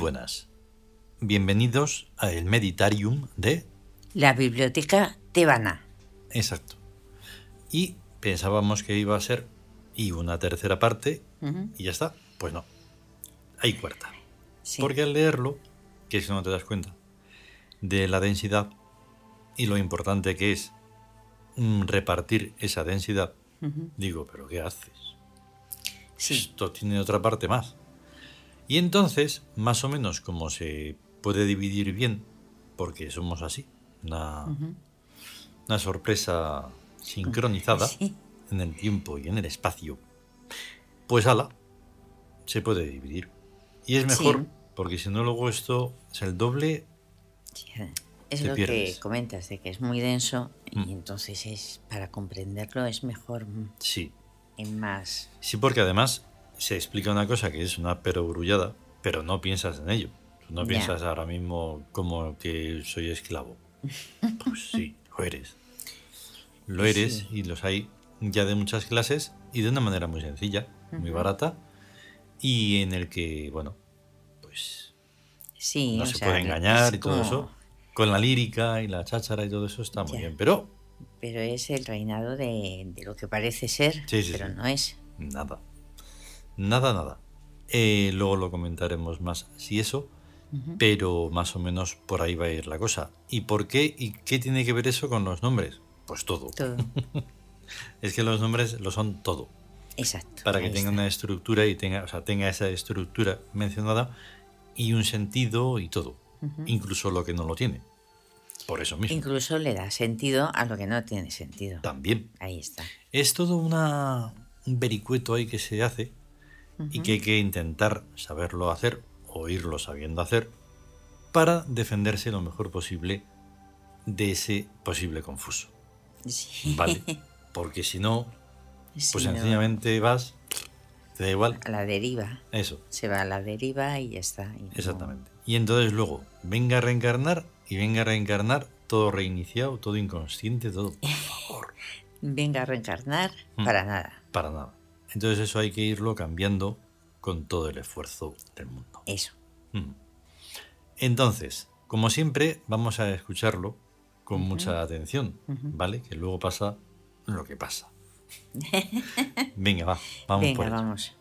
buenas. Bienvenidos a el Meditarium de... La biblioteca tebana. Exacto. Y pensábamos que iba a ser y una tercera parte y ya está. Pues no. Hay cuarta. Porque al leerlo, que es que no te das cuenta, de la densidad y lo importante que es mm, repartir esa densidad, digo, pero ¿qué haces? Esto tiene otra parte más. Y entonces, más o menos como se puede dividir bien, porque somos así, una, una sorpresa sincronizada en el tiempo y en el espacio, pues ala, se puede dividir. Y es mejor, porque si no luego esto es el doble. es lo que comentas, de que es muy denso y mm. entonces es para comprenderlo es mejor. Sí. En más. Sí, porque además se explica una cosa que es una perogrullada, pero no piensas en ello. No piensas ahora mismo como que soy esclavo. Pues sí, lo eres. Lo eres y los hay ya de muchas clases y de una manera muy sencilla, muy barata y en el que, bueno, pues sí, no se puede engañar y todo eso. Con la lírica y la cháchara y todo eso está muy bien, pero... Pero es el reinado de, lo que parece ser, pero no es. Nada. Nada, nada. Eh, luego lo comentaremos más si eso, pero más o menos por ahí va a ir la cosa. ¿Y por qué? ¿Y qué tiene que ver eso con los nombres? Pues todo. Todo. es que los nombres lo son todo. Exacto. Para que tenga una estructura y tenga, o sea, tenga esa estructura mencionada y un sentido y todo. Incluso lo que no lo tiene. Por eso mismo. Incluso le da sentido a lo que no tiene sentido. También. Ahí está. Es todo una, un vericueto ahí que se hace y que hay que intentar saberlo hacer o irlo sabiendo hacer para defenderse lo mejor posible de ese posible confuso. ¿Vale? Porque si no, pues sencillamente vas, te da igual. A la deriva. Eso. Se va a la deriva y ya está. Exactamente. Y entonces luego, venga a reencarnar y venga a reencarnar todo reiniciado, todo inconsciente, todo. Por favor. venga a reencarnar mm. para nada. Para nada. Entonces eso hay que irlo cambiando con todo el esfuerzo del mundo. Eso. Mm. Entonces, como siempre, vamos a escucharlo con mucha atención, ¿vale? Que luego pasa lo que pasa. Venga, va, vamos Venga, por vamos.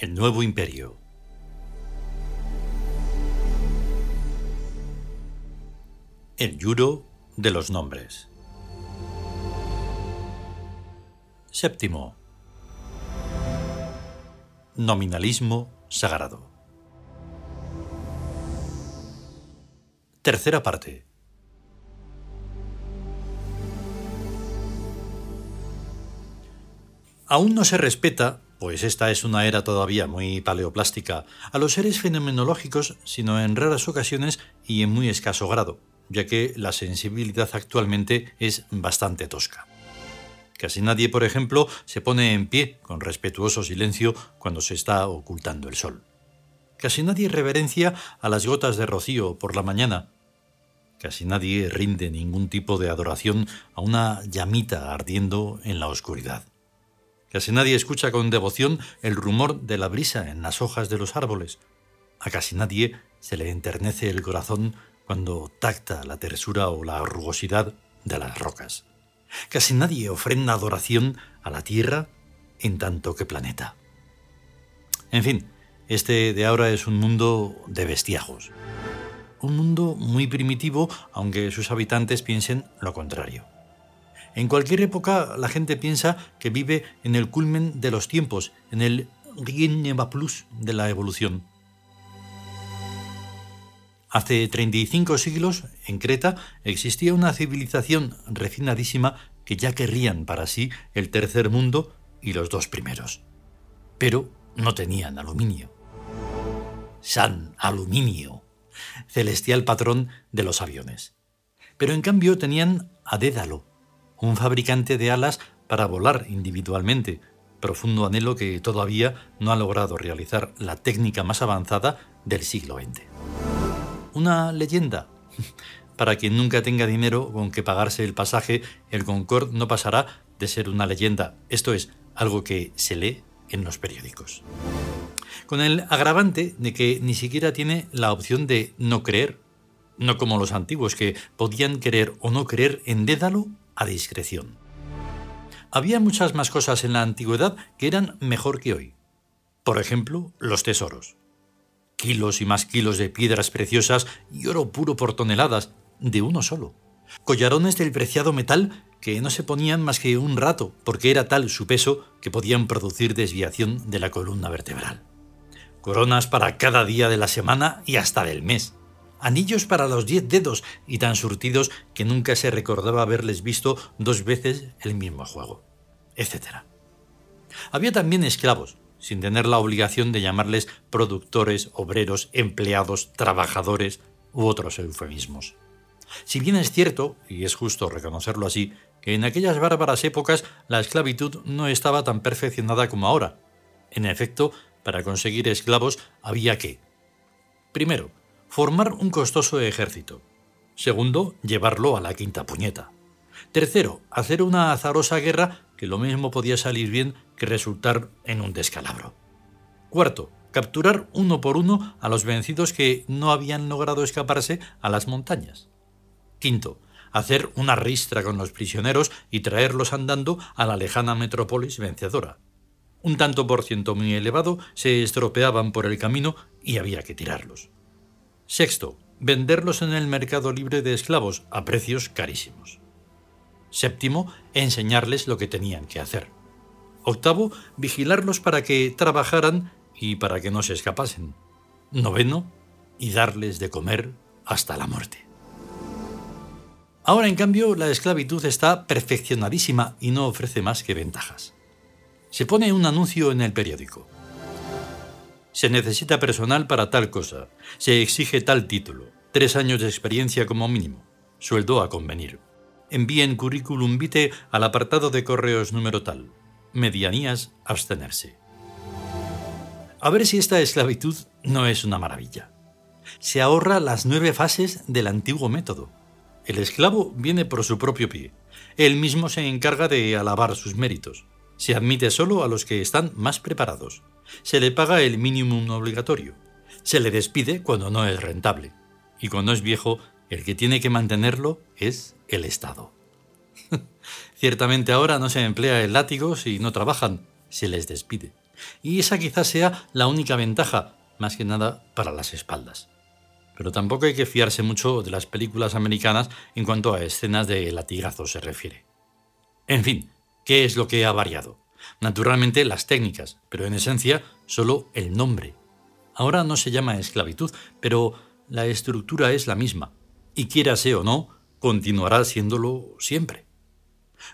El nuevo imperio. El yuro de los nombres. Séptimo. Nominalismo sagrado. Tercera parte. Aún no se respeta pues esta es una era todavía muy paleoplástica, a los seres fenomenológicos, sino en raras ocasiones y en muy escaso grado, ya que la sensibilidad actualmente es bastante tosca. Casi nadie, por ejemplo, se pone en pie con respetuoso silencio cuando se está ocultando el sol. Casi nadie reverencia a las gotas de rocío por la mañana. Casi nadie rinde ningún tipo de adoración a una llamita ardiendo en la oscuridad. Casi nadie escucha con devoción el rumor de la brisa en las hojas de los árboles. A casi nadie se le enternece el corazón cuando tacta la tersura o la rugosidad de las rocas. Casi nadie ofrenda adoración a la Tierra en tanto que planeta. En fin, este de ahora es un mundo de bestiajos. Un mundo muy primitivo, aunque sus habitantes piensen lo contrario. En cualquier época la gente piensa que vive en el culmen de los tiempos, en el rien plus de la evolución. Hace 35 siglos, en Creta, existía una civilización refinadísima que ya querrían para sí el tercer mundo y los dos primeros. Pero no tenían aluminio. San Aluminio, celestial patrón de los aviones. Pero en cambio tenían a Dédalo, un fabricante de alas para volar individualmente, profundo anhelo que todavía no ha logrado realizar la técnica más avanzada del siglo XX. Una leyenda. Para quien nunca tenga dinero con que pagarse el pasaje, el Concorde no pasará de ser una leyenda, esto es, algo que se lee en los periódicos. Con el agravante de que ni siquiera tiene la opción de no creer, no como los antiguos que podían creer o no creer en Dédalo a discreción. Había muchas más cosas en la antigüedad que eran mejor que hoy. Por ejemplo, los tesoros. Kilos y más kilos de piedras preciosas y oro puro por toneladas, de uno solo. Collarones del preciado metal que no se ponían más que un rato, porque era tal su peso que podían producir desviación de la columna vertebral. Coronas para cada día de la semana y hasta del mes. Anillos para los diez dedos y tan surtidos que nunca se recordaba haberles visto dos veces el mismo juego, etc. Había también esclavos, sin tener la obligación de llamarles productores, obreros, empleados, trabajadores u otros eufemismos. Si bien es cierto, y es justo reconocerlo así, que en aquellas bárbaras épocas la esclavitud no estaba tan perfeccionada como ahora. En efecto, para conseguir esclavos había que, primero, formar un costoso ejército. Segundo, llevarlo a la quinta puñeta. Tercero, hacer una azarosa guerra que lo mismo podía salir bien que resultar en un descalabro. Cuarto, capturar uno por uno a los vencidos que no habían logrado escaparse a las montañas. Quinto, hacer una ristra con los prisioneros y traerlos andando a la lejana metrópolis vencedora. Un tanto por ciento muy elevado se estropeaban por el camino y había que tirarlos. Sexto, venderlos en el mercado libre de esclavos a precios carísimos. Séptimo, enseñarles lo que tenían que hacer. Octavo, vigilarlos para que trabajaran y para que no se escapasen. Noveno, y darles de comer hasta la muerte. Ahora, en cambio, la esclavitud está perfeccionadísima y no ofrece más que ventajas. Se pone un anuncio en el periódico. Se necesita personal para tal cosa. Se exige tal título. Tres años de experiencia como mínimo. Sueldo a convenir. Envíen currículum vitae al apartado de correos número tal. Medianías abstenerse. A ver si esta esclavitud no es una maravilla. Se ahorra las nueve fases del antiguo método el esclavo viene por su propio pie. Él mismo se encarga de alabar sus méritos. Se admite solo a los que están más preparados. Se le paga el mínimo obligatorio. Se le despide cuando no es rentable. Y cuando es viejo, el que tiene que mantenerlo es el Estado. Ciertamente ahora no se emplea el látigo si no trabajan, se les despide. Y esa quizás sea la única ventaja, más que nada para las espaldas pero tampoco hay que fiarse mucho de las películas americanas en cuanto a escenas de latigazos se refiere. En fin, ¿qué es lo que ha variado? Naturalmente las técnicas, pero en esencia solo el nombre. Ahora no se llama esclavitud, pero la estructura es la misma, y quiérase o no, continuará siéndolo siempre.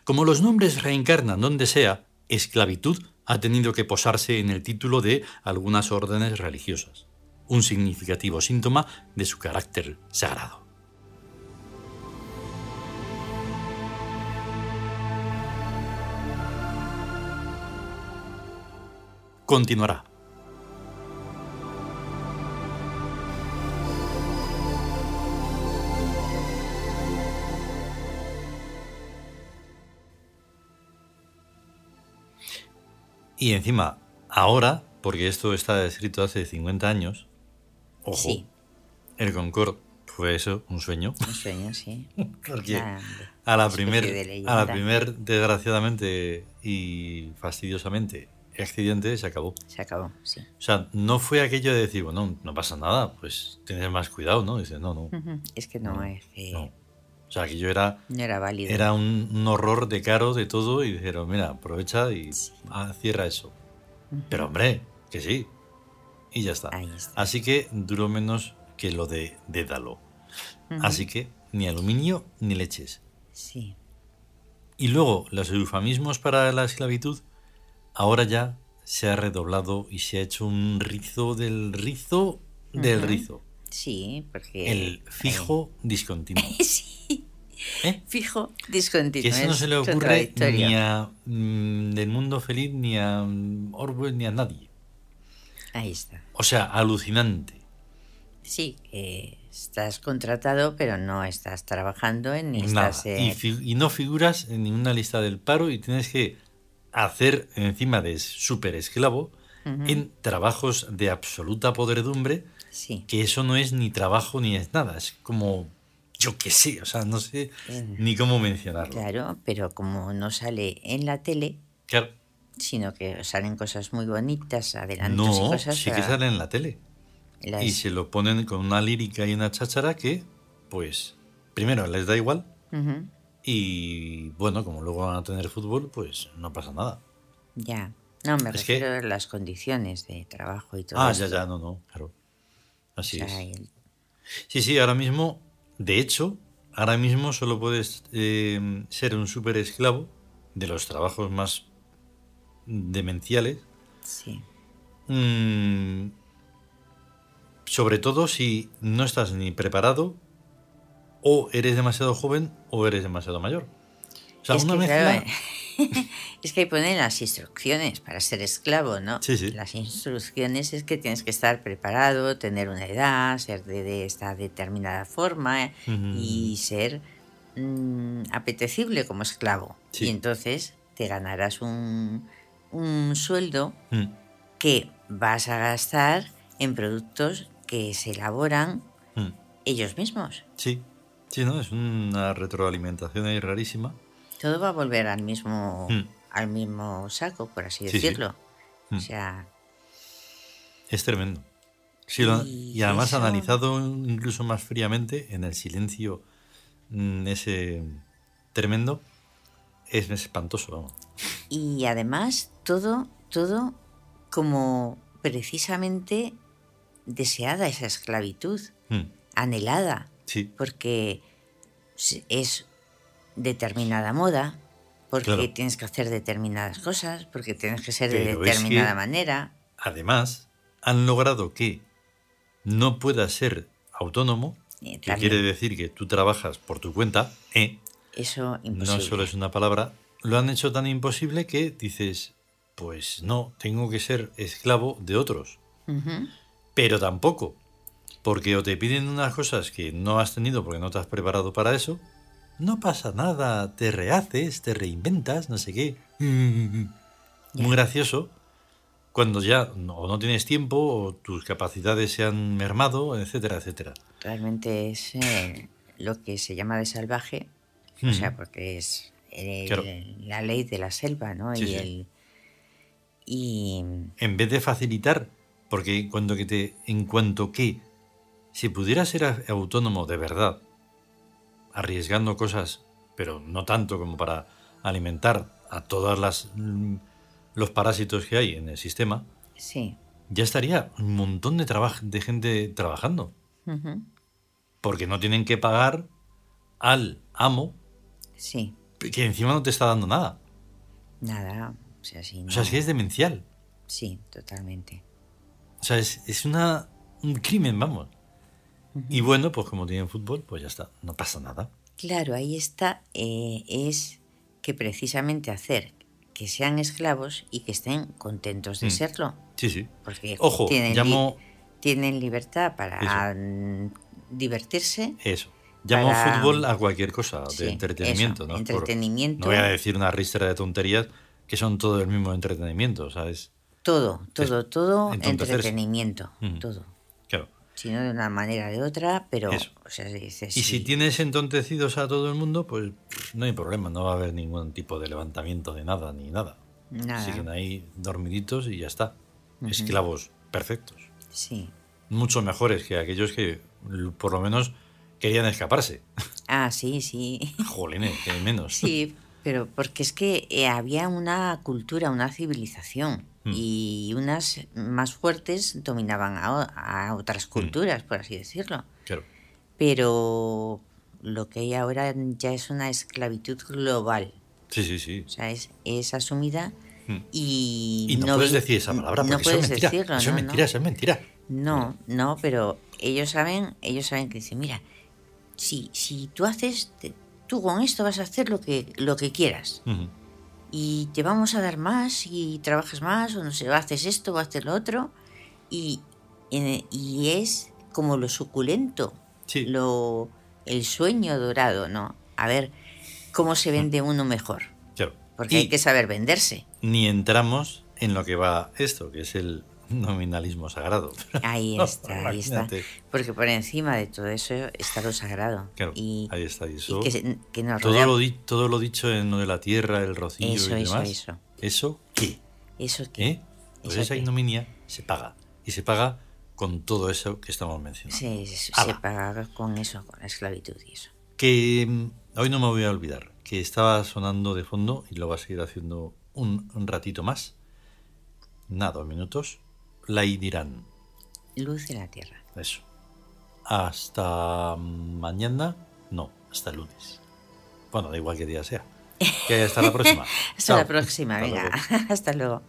Como los nombres reencarnan donde sea, esclavitud ha tenido que posarse en el título de algunas órdenes religiosas un significativo síntoma de su carácter sagrado. Continuará. Y encima, ahora, porque esto está escrito hace 50 años, Ojo. El Concorde fue eso, un sueño. Un sueño, sí. Porque a la primer, a la primer, desgraciadamente y fastidiosamente, accidente se acabó. Se acabó, sí. O sea, no fue aquello de decir, bueno, no pasa nada, pues tienes más cuidado, ¿no? Dice, no, no. Es que no, es No. O sea, aquello era. No era válido. Era un, horror de caro de todo y dijeron, mira, aprovecha y ah, cierra eso. Pero hombre, que sí, y ya está. Así que duró menos que lo de Dédalo. Así que ni aluminio ni leches. Sí. Y luego, los eufemismos para la esclavitud, ahora ya se ha redoblado y se ha hecho un rizo del rizo del rizo. Sí, porque... El fijo discontinuo. sí. ¿Eh? Fijo, discontinuo. Que eso no se le ocurre ni a mm, del mundo feliz, ni a mm, Orwell, ni a nadie. Ahí está. O sea, alucinante. Sí, estás contratado, pero no estás trabajando en ni estás. Y, no figuras en ninguna lista del paro y tienes que hacer encima de súper esclavo en trabajos de absoluta podredumbre. Sí. Que eso no es ni trabajo ni es nada. Es como yo qué sé, o sea, no sé ni cómo mencionarlo. Claro, pero como no sale en la tele, claro. sino que salen cosas muy bonitas, adelante no, cosas. Sí que salen en la tele. Y se lo ponen con una lírica y una cháchara que, pues, primero les da igual. Y bueno, como luego van a tener fútbol, pues no pasa nada. Ya. No, me refiero a las condiciones de trabajo y todo Ah, ya, ya, no, no, claro. Así es. Sí, sí, ahora mismo, de hecho, ahora mismo solo puedes eh, ser un súper esclavo de los trabajos más demenciales. Sí. Mm, sobre todo si no estás ni preparado o eres demasiado joven o eres demasiado mayor. O sea, es una que, es que ahí ponen las instrucciones para ser esclavo, ¿no? Sí, sí. Las instrucciones es que tienes que estar preparado, tener una edad, ser de, esta determinada forma y ser mm, apetecible como esclavo. Y entonces te ganarás un, un sueldo mm. que vas a gastar en productos que se elaboran hmm. ellos mismos. Sí, sí, ¿no? Es una retroalimentación ahí rarísima. Todo va a volver al mismo, hmm. al mismo saco, por así decirlo. O hmm. sea... Es tremendo. y, además analizado incluso más fríamente en el silencio mm, ese tremendo, es espantoso, vamos. Y además todo, todo como precisamente deseada esa esclavitud, anhelada, porque es determinada moda, porque tienes que hacer determinadas cosas, porque tienes que ser de determinada manera. Además, han logrado que no puedas ser autónomo, eh, que quiere decir que tú trabajas por tu cuenta, ¿eh? Eso No solo es una palabra, lo han hecho tan imposible que dices, pues no, tengo que ser esclavo de otros pero tampoco, porque o te piden unas cosas que no has tenido porque no te has preparado para eso, no pasa nada, te rehaces, te reinventas, no sé qué. Muy gracioso cuando ya o no tienes tiempo o tus capacidades se han mermado, etcétera, etcétera. Realmente es eh, lo que se llama de salvaje, o sea, porque es la ley de la selva, ¿no? y el y en vez de facilitar porque cuando que te, en cuanto que si pudieras ser autónomo de verdad, arriesgando cosas, pero no tanto como para alimentar a todas las mm, los parásitos que hay en el sistema, sí. ya estaría un montón de, de gente trabajando. Porque no tienen que pagar al amo sí. que encima no te está dando nada. Nada. O sea, sí, o sea, es que es demencial. Sí, totalmente. O sea, es, una, un crimen, vamos. Y bueno, pues como tienen fútbol, pues ya está, no pasa nada. Claro, ahí está, eh, es que precisamente hacer que sean esclavos y que estén contentos de mm. serlo. Sí, sí. Porque Ojo, tienen, llamo... tienen libertad para divertirse. Eso. Llamo fútbol a cualquier cosa de entretenimiento, ¿no? Entretenimiento. no voy a decir una ristra de tonterías que son todo el mismo entretenimiento, ¿sabes? Todo, todo, todo entretenimiento, todo. Claro. Si no de una manera o de otra, pero... y si tienes entontecidos a todo el mundo, pues no hay problema, no va a haber ningún tipo de levantamiento de nada ni nada. Nada. Siguen ahí dormiditos y ya está. Esclavos perfectos. Sí. Mucho mejores que aquellos que por lo menos querían escaparse. Ah, sí, sí. Jolines, que menos. Sí, pero porque es que eh, había una cultura, una civilización Mm. y unas más fuertes dominaban a, otras mm. culturas, por así decirlo. Pero lo que hay ahora ya es una esclavitud global. Sí, sí, sí. O sea, es, asumida mm. y... Y no, puedes decir esa palabra porque no puedes eso es mentira. Decirlo, eso es mentira, eso es mentira. No, no, pero ellos saben, ellos saben que dicen, mira, si, si tú haces, tú con esto vas a hacer lo que, lo que quieras. Y te vamos a dar más y trabajas más, o no sé, haces esto o haces lo otro. Y, y es como lo suculento, lo, el sueño dorado, ¿no? A ver cómo se vende uno mejor. Porque hay que saber venderse. Ni entramos en lo que va esto, que es el nominalismo sagrado. Ahí está, ahí está. Porque por encima de todo eso está lo sagrado. y, ahí está. eso, que, nos todo, lo todo lo dicho en lo de la tierra, el rocío eso, y demás. Eso, ¿Eso qué? ¿Eso qué? ¿Eh? Pues esa ignominia se paga. Y se paga con todo eso que estamos mencionando. Sí, se paga con eso, con la esclavitud y eso. Que mm, hoy no me voy a olvidar, que estaba sonando de fondo y lo va a seguir haciendo un, un ratito más. Nada, dos minutos la dirán. Luz de la Tierra. Eso. Hasta mañana, no, hasta el lunes. Bueno, da igual que día sea. Que hasta la próxima. hasta la próxima, venga. Hasta luego.